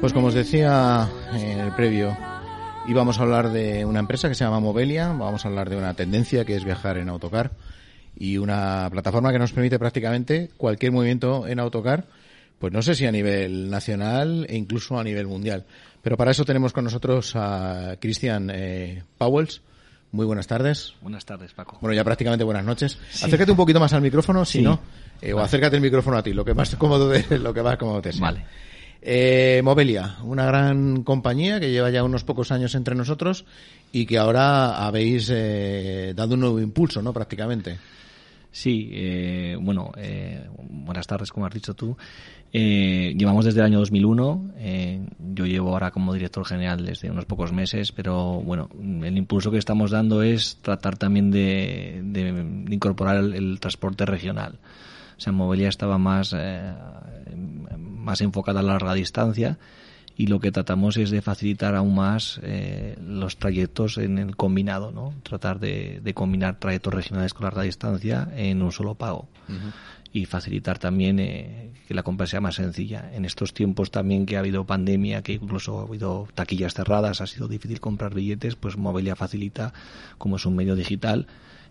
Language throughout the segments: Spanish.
Pues como os decía en el previo, íbamos a hablar de una empresa que se llama Movelia, vamos a hablar de una tendencia que es viajar en autocar y una plataforma que nos permite prácticamente cualquier movimiento en autocar, pues no sé si a nivel nacional e incluso a nivel mundial. Pero para eso tenemos con nosotros a Cristian eh, Powells. Muy buenas tardes. Buenas tardes, Paco. Bueno, ya prácticamente buenas noches. Acércate un poquito más al micrófono, si Sí. no, eh, o acércate el micrófono a ti, lo que más cómodo de, lo que más cómodo te sea. Vale. Eh, Movelia, una gran compañía que lleva ya unos pocos años entre nosotros y que ahora habéis eh, dado un nuevo impulso, ¿no? Prácticamente. Sí, eh, bueno, eh, buenas tardes, como has dicho tú. Eh, llevamos desde el año 2001. eh, yo llevo ahora como director general desde unos pocos meses, pero bueno, el impulso que estamos dando es tratar también de, de- de incorporar el transporte regional. O sea, estaba más, eh, más enfocada a la larga distancia y lo que tratamos es de facilitar aún más eh, los trayectos en el combinado, ¿no? Tratar de, de combinar trayectos regionales con larga distancia en un solo pago y facilitar también eh, que la compra sea más sencilla. En estos tiempos también que ha habido pandemia, que incluso ha habido taquillas cerradas, ha sido difícil comprar billetes, pues Movelia facilita, como es un medio digital,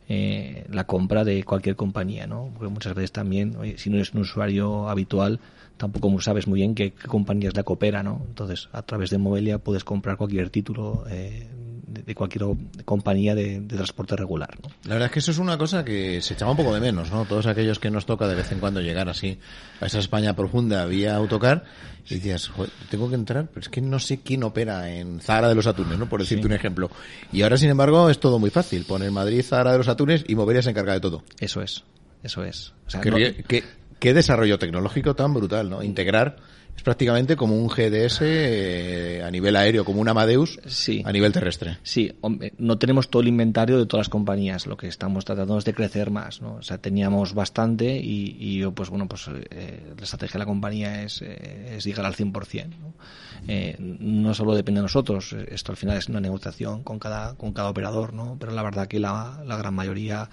eh, la compra de cualquier compañía, ¿no? Porque muchas veces también, oye, si no eres un usuario habitual, tampoco sabes muy bien qué, qué compañía es la que opera, ¿no? Entonces, a través de Movelia puedes comprar cualquier título eh, de, de cualquier compañía de, de transporte regular, ¿no? La verdad es que eso es una cosa que se echaba un poco de menos, ¿no? Todos aquellos que nos toca de vez en cuando llegar así a esa España profunda vía autocar y decías, "Joder, tengo que entrar, pero es que no sé quién opera en Zahara de los Atunes, ¿no? Por decirte un ejemplo. Y ahora, sin embargo, es todo muy fácil. Poner Madrid, Zahara de los Atunes y Movelia se encarga de todo. Eso es, eso es. O sea, Qué, no- rie- qué- qué desarrollo tecnológico tan brutal, ¿no? Integrar es prácticamente como un GDS eh, a nivel aéreo, como un Amadeus Sí. a nivel terrestre. Sí, hombre, no tenemos todo el inventario de todas las compañías. Lo que estamos tratando es de crecer más, ¿no? O sea, teníamos bastante y, y yo, pues bueno, pues eh, la estrategia de la compañía es, eh, es llegar al 100%. ¿no? Eh, no solo depende de nosotros, esto al final es una negociación con cada, con cada operador, ¿no? Pero la verdad que la, la gran mayoría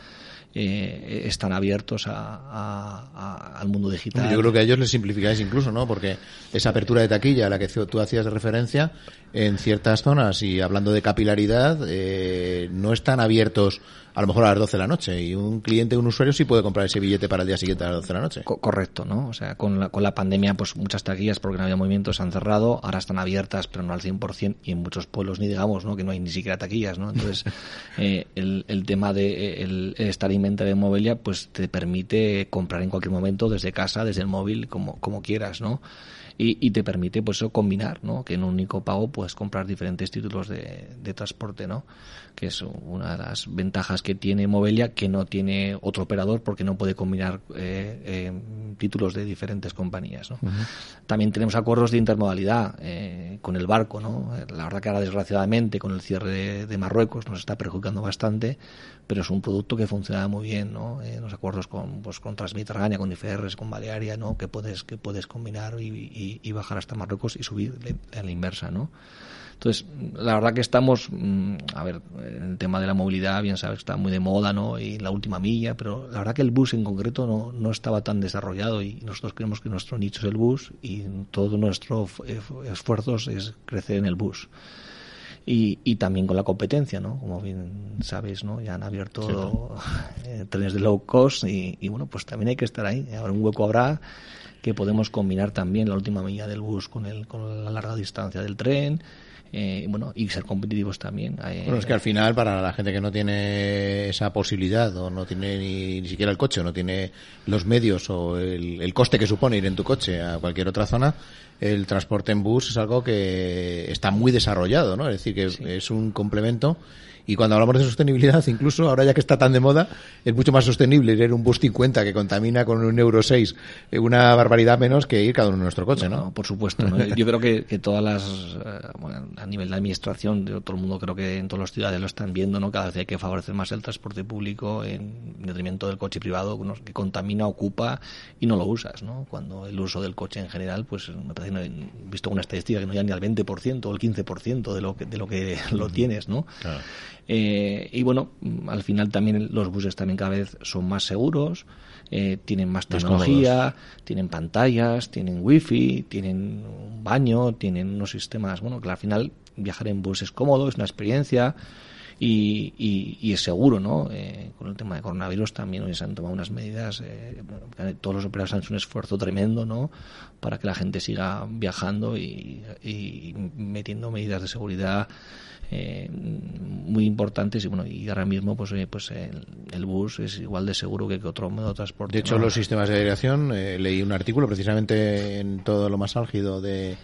eh, están abiertos a, al mundo digital. Yo creo que a ellos les simplificáis incluso, ¿no? Porque esa apertura de taquilla a la que tú hacías referencia en ciertas zonas y hablando de capilaridad, eh, no están abiertos a lo mejor a las 12 de la noche y un cliente, un usuario sí puede comprar ese billete para el día siguiente a las 12 de la noche. Co- correcto, ¿no? O sea, con la, con la pandemia, pues muchas taquillas, porque no había movimiento, se han cerrado, ahora están abiertas, pero no al 100%, y en muchos pueblos ni digamos, ¿no? Que no hay ni siquiera taquillas, ¿no? Entonces, eh, el, el tema de el, el estar inventario de Movelia, pues te permite comprar en cualquier momento, desde casa, desde el móvil, como, como quieras, ¿no? Y, y te permite, pues eso, combinar, ¿no? Que en un único pago puedes comprar diferentes títulos de, de transporte, ¿no? Que es una de las ventajas que tiene Movelia, que no tiene otro operador porque no puede combinar eh, eh, títulos de diferentes compañías, ¿no? También tenemos acuerdos de intermodalidad eh, con el barco, ¿no? La verdad que ahora, desgraciadamente, con el cierre de, de Marruecos nos está perjudicando bastante, pero es un producto que funciona muy bien, ¿no? Eh, los acuerdos con, pues, con Transmediterránea, con IFRs, con Balearia, ¿no? Que puedes, que puedes combinar y, y- y bajar hasta Marruecos y subir a la inversa, ¿no? Entonces, la verdad que estamos, mm, a ver, el tema de la movilidad, bien sabes, está muy de moda, ¿no? Y la última milla, pero la verdad que el bus en concreto no, no estaba tan desarrollado y nosotros creemos que nuestro nicho es el bus y todo nuestro f- esfuerzos es crecer en el bus. Y, y también con la competencia, ¿no? Como bien sabes, ¿no? Ya han abierto eh, trenes de low cost y, y, bueno, pues también hay que estar ahí. Ahora un hueco habrá que podemos combinar también la última milla del bus con, el, con la larga distancia del tren. Eh, bueno, y ser competitivos también. Eh, Bueno, es que al final, para la gente que no tiene esa posibilidad, o no tiene ni, ni siquiera el coche, o no tiene los medios, o el, el coste que supone ir en tu coche a cualquier otra zona, el transporte en bus es algo que está muy desarrollado, ¿no? Es decir, que es un complemento. Y cuando hablamos de sostenibilidad, incluso ahora ya que está tan de moda, es mucho más sostenible ir en un bus 50 que contamina con un euro 6, eh, una barbaridad menos que ir cada uno en nuestro coche, ¿no? por supuesto. Yo creo que, que todas las, eh, bueno, a nivel de administración, de todo el mundo creo que en todas las ciudades lo están viendo, ¿no? Cada vez hay que favorecer más el transporte público en detrimento del coche privado que contamina, ocupa y no lo usas, ¿no? Cuando el uso del coche en general, pues me parece he visto una estadística que no llega ni al 20% o el 15% de lo que, de lo que lo tienes, ¿no? Eh, y bueno, al final también los buses también cada vez son más seguros, eh, tienen más tecnología, tienen pantallas, tienen wifi, tienen un baño, tienen unos sistemas, bueno, que al final viajar en bus es cómodo, es una experiencia y, y, es seguro, ¿no? Eh, con el tema de coronavirus también hoy se han tomado unas medidas, eh, todos los operadores han hecho un esfuerzo tremendo, ¿no? Para que la gente siga viajando y, y metiendo medidas de seguridad eh, muy importantes y bueno y ahora mismo pues pues el, bus es igual de seguro que, otro modo de transporte de hecho los sistemas de aireación eh, leí un artículo precisamente en todo lo más álgido de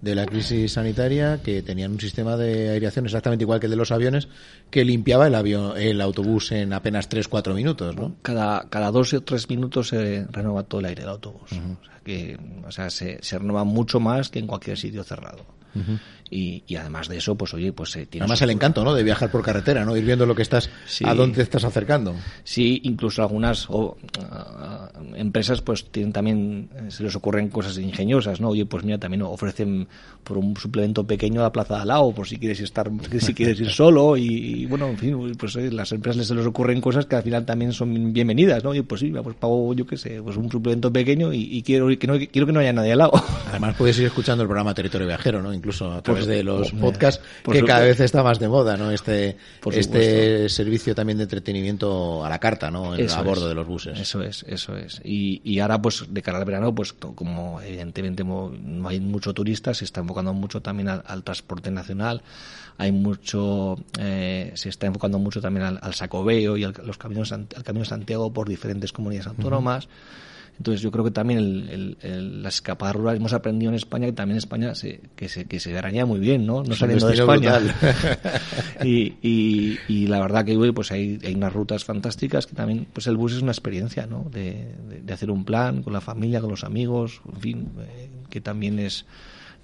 de la crisis sanitaria que tenían un sistema de aireación exactamente igual que el de los aviones que limpiaba el avión el autobús en apenas 3-4 minutos ¿no? cada cada dos o tres minutos se renueva todo el aire del autobús o sea que o sea se, se renueva mucho más que en cualquier sitio cerrado y, además de eso, pues oye, pues eh, tiene Además el encanto, ¿no? De viajar por carretera, ¿no? Ir viendo lo que estás, a dónde te estás acercando. Sí, incluso algunas o, empresas pues tienen también, eh, se les ocurren cosas ingeniosas, ¿no? Oye, pues mira, también ofrecen por un suplemento pequeño a plaza de al lado, por si quieres estar, si quieres ir solo y, bueno, en fin, pues oye, las empresas se les ocurren cosas que al final también son bienvenidas, ¿no? Oye, pues sí, pues pago, yo qué sé, pues un suplemento pequeño y, quiero que no quiero que no haya nadie al lado. Además puedes ir escuchando el programa Territorio Viajero, ¿no? Incluso a través de los podcasts que cada vez está más de moda, ¿no? Este este servicio también de entretenimiento a la carta, ¿no? a bordo de los buses. Eso es, eso es. Y, y ahora pues de cara al verano pues como evidentemente no hay mucho turista, se está enfocando mucho también al, transporte nacional, hay mucho, eh, se está enfocando mucho también al, sacobeo y a los caminos, al Camino de Santiago por diferentes comunidades autónomas. Entonces yo creo que también el, el, las escapadas rurales hemos aprendido en España que también España se, que se, que se ganaría muy bien, ¿no? No saliendo de España. y, y, y, la verdad que pues hay, hay unas rutas fantásticas que también, pues el bus es una experiencia, ¿no? De, de, hacer un plan con la familia, con los amigos, en fin, eh, que también es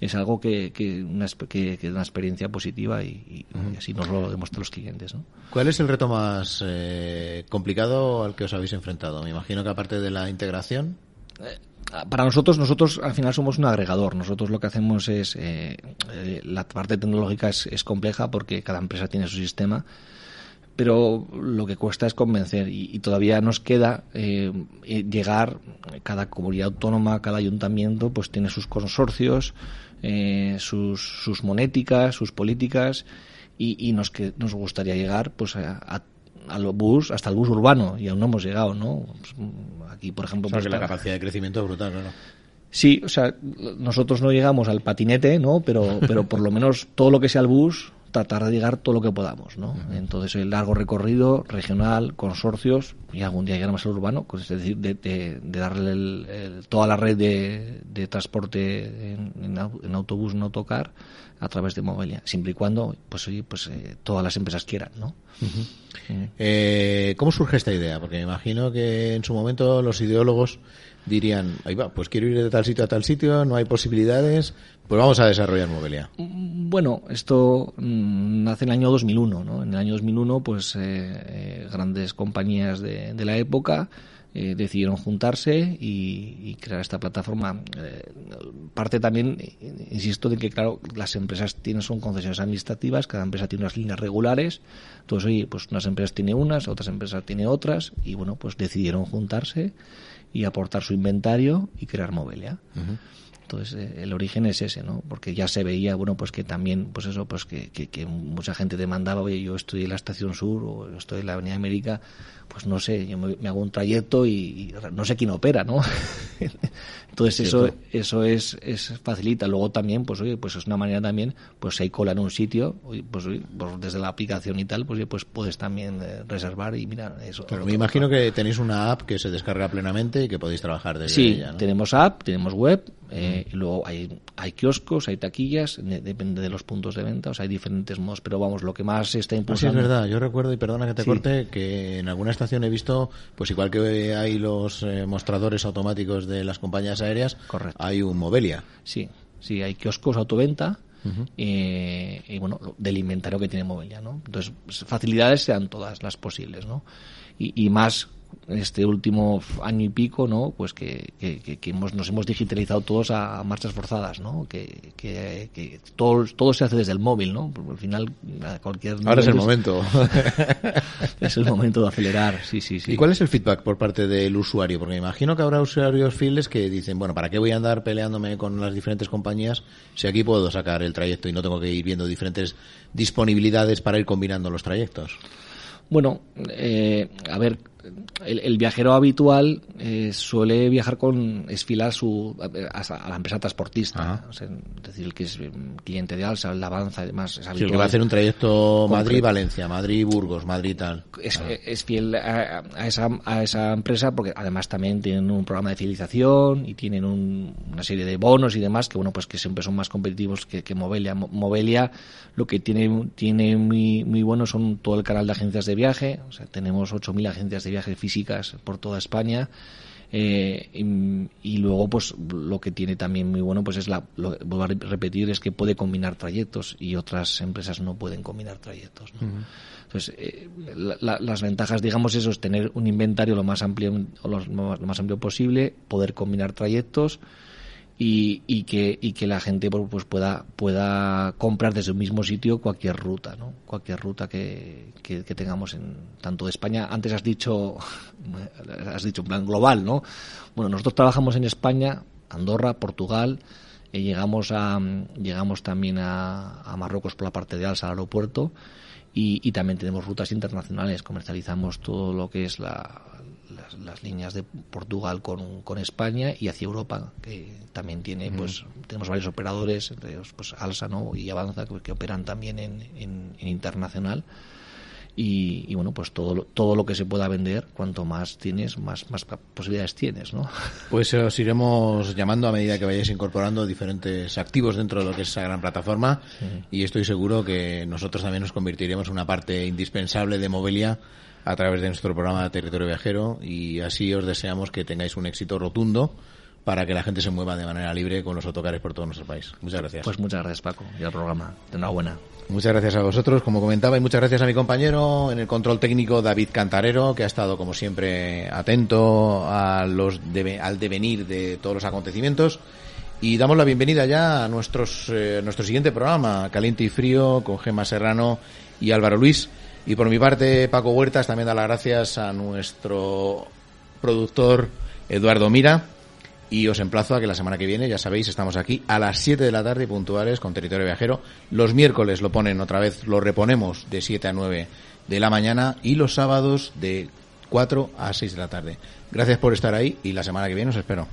es algo que, que, una, que, una experiencia positiva y, así nos lo demuestran los clientes. ¿no? ¿Cuál es el reto más eh, complicado al que os habéis enfrentado? Me imagino que aparte de la integración. Eh, para nosotros, nosotros al final somos un agregador. Nosotros lo que hacemos es, eh, la parte tecnológica es, es, compleja porque cada empresa tiene su sistema, pero lo que cuesta es convencer y, todavía nos queda llegar, cada comunidad autónoma, cada ayuntamiento, pues tiene sus consorcios, eh, sus, sus monéticas, sus políticas y, y nos, que, nos gustaría llegar pues a, al bus, hasta el bus urbano y aún no hemos llegado, ¿no? Pues, aquí, por ejemplo... pues, la capacidad de crecimiento es brutal, ¿no? Sí, o sea, nosotros no llegamos al patinete, ¿no? Pero, pero por lo menos todo lo que sea el bus tratar de llegar todo lo que podamos, ¿no? Entonces, el largo recorrido, regional, consorcios, y algún día llegar más al urbano, pues, es decir, de, darle toda la red de, transporte en, autobús, en autocar, a través de Movelia, siempre y cuando, pues, pues eh, todas las empresas quieran, ¿no? Eh, ¿Cómo surge esta idea? Porque me imagino que en su momento los ideólogos dirían, ahí va, pues quiero ir de tal sitio a tal sitio, no hay posibilidades, pues vamos a desarrollar Movelia. Bueno, esto mm, nace en el año 2001, ¿no? En el año 2001, pues eh, eh, grandes compañías de, la época eh, decidieron juntarse y, crear esta plataforma. Parte también, insisto, de que, claro, las empresas tienen son concesiones administrativas, cada empresa tiene unas líneas regulares, entonces, oye, pues unas empresas tienen unas, otras empresas tienen otras, y bueno, pues decidieron juntarse y aportar su inventario y crear Movelia. Entonces, eh, el origen es ese, ¿no? Porque ya se veía, bueno, pues que también, pues eso, pues que, que, mucha gente demandaba, oye, yo estoy en la Estación Sur o estoy en la Avenida América, pues no sé, yo me, hago un trayecto y, no sé quién opera, ¿no? Entonces eso eso es, es facilita. Luego también, pues oye, pues es una manera también, pues si hay cola en un sitio, pues, pues desde la aplicación y tal, pues pues puedes también eh, reservar y mira eso. Pero me imagino que tenéis una app que se descarga plenamente y que podéis trabajar desde sí, ella, ¿no? tenemos app, tenemos web, eh, y luego hay, hay kioscos, hay taquillas, depende de los puntos de venta, o sea, hay diferentes modos, pero vamos, lo que más se está impulsando... sí, es verdad, yo recuerdo, y perdona que te corte, que en alguna estación he visto, pues igual que hay los eh, mostradores automáticos de las compañías aéreas, Correcto. hay un Movelia. Sí, sí, hay kioscos autoventa eh, y bueno, del inventario que tiene Movelia, ¿no? Entonces, facilidades sean todas las posibles, ¿no? Y, y más este último año y pico, ¿no? Pues que, que, hemos, nos hemos digitalizado todos a, a marchas forzadas, ¿no? Que, que, que todo, todo se hace desde el móvil, ¿no? Porque al final, a cualquier Ahora es el momento. Es el momento de acelerar, sí, sí, sí. ¿Y cuál es el feedback por parte del usuario? Porque me imagino que habrá usuarios fieles que dicen, bueno, ¿para qué voy a andar peleándome con las diferentes compañías si aquí puedo sacar el trayecto y no tengo que ir viendo diferentes disponibilidades para ir combinando los trayectos? Bueno, eh, a ver, el, el viajero habitual eh, suele viajar con esfilar su, a, a la empresa transportista. Ajá. O sea, es decir, el que es mm, cliente de Alsa, el Avanza y demás. Es el que va a hacer un trayecto. Madrid-Valencia, Madrid-Burgos, Madrid-tal. es, es fiel a, a esa, a esa empresa porque además también tienen un programa de fidelización y tienen un- una serie de bonos y demás que bueno pues que siempre son más competitivos que, que Movelia. Mo- Movelia lo que tiene tiene muy muy bueno son todo el canal de agencias de viaje, o sea tenemos 8.000 agencias de viaje físicas por toda España. Eh, y, y luego pues lo que tiene también muy bueno pues es la lo vuelvo a re- repetir es que puede combinar trayectos y otras empresas no pueden combinar trayectos ¿no? entonces eh, la- la- las ventajas digamos eso es tener un inventario lo más amplio lo más amplio posible poder combinar trayectos y, y que y que la gente pues pues, pueda pueda comprar desde un mismo sitio cualquier ruta no cualquier ruta que, tengamos en tanto de España. Antes has dicho has dicho en plan global no bueno nosotros trabajamos en España Andorra Portugal eh, llegamos a llegamos también a, a Marruecos por la parte de Alsa al aeropuerto y, y también tenemos rutas internacionales. Comercializamos todo lo que es la las, las líneas de Portugal con, con España y hacia Europa, que también tiene, pues, tenemos varios operadores, entre ellos, pues, Alsa, ¿no? Y Avanza, que, que operan también en, en, en internacional. Y, y, bueno, pues todo, lo- todo lo que se pueda vender, cuanto más tienes, más, más posibilidades tienes, ¿no? Pues os iremos llamando a medida que vayáis incorporando diferentes activos dentro de lo que es esa gran plataforma y estoy seguro que nosotros también nos convertiremos en una parte indispensable de Movelia a través de nuestro programa de Territorio Viajero y así os deseamos que tengáis un éxito rotundo para que la gente se mueva de manera libre con los autocares por todo nuestro país. Muchas gracias. Pues muchas gracias, Paco, y al programa. Enhorabuena. Muchas gracias a vosotros, como comentaba, y muchas gracias a mi compañero en el control técnico, David Cantarero, que ha estado, como siempre, atento a los deve- al devenir de todos los acontecimientos. Y damos la bienvenida ya a nuestros, eh, nuestro siguiente programa, Caliente y Frío, con Gemma Serrano y Álvaro Luis. Y por mi parte, Paco Huertas, también da las gracias a nuestro productor Eduardo Mira. Y os emplazo a que la semana que viene, ya sabéis, estamos aquí a las 7 de la tarde puntuales con Territorio Viajero. Los miércoles lo ponen otra vez, lo reponemos de 7 a 9 de la mañana y los sábados de 4 a 6 de la tarde. Gracias por estar ahí y la semana que viene os espero.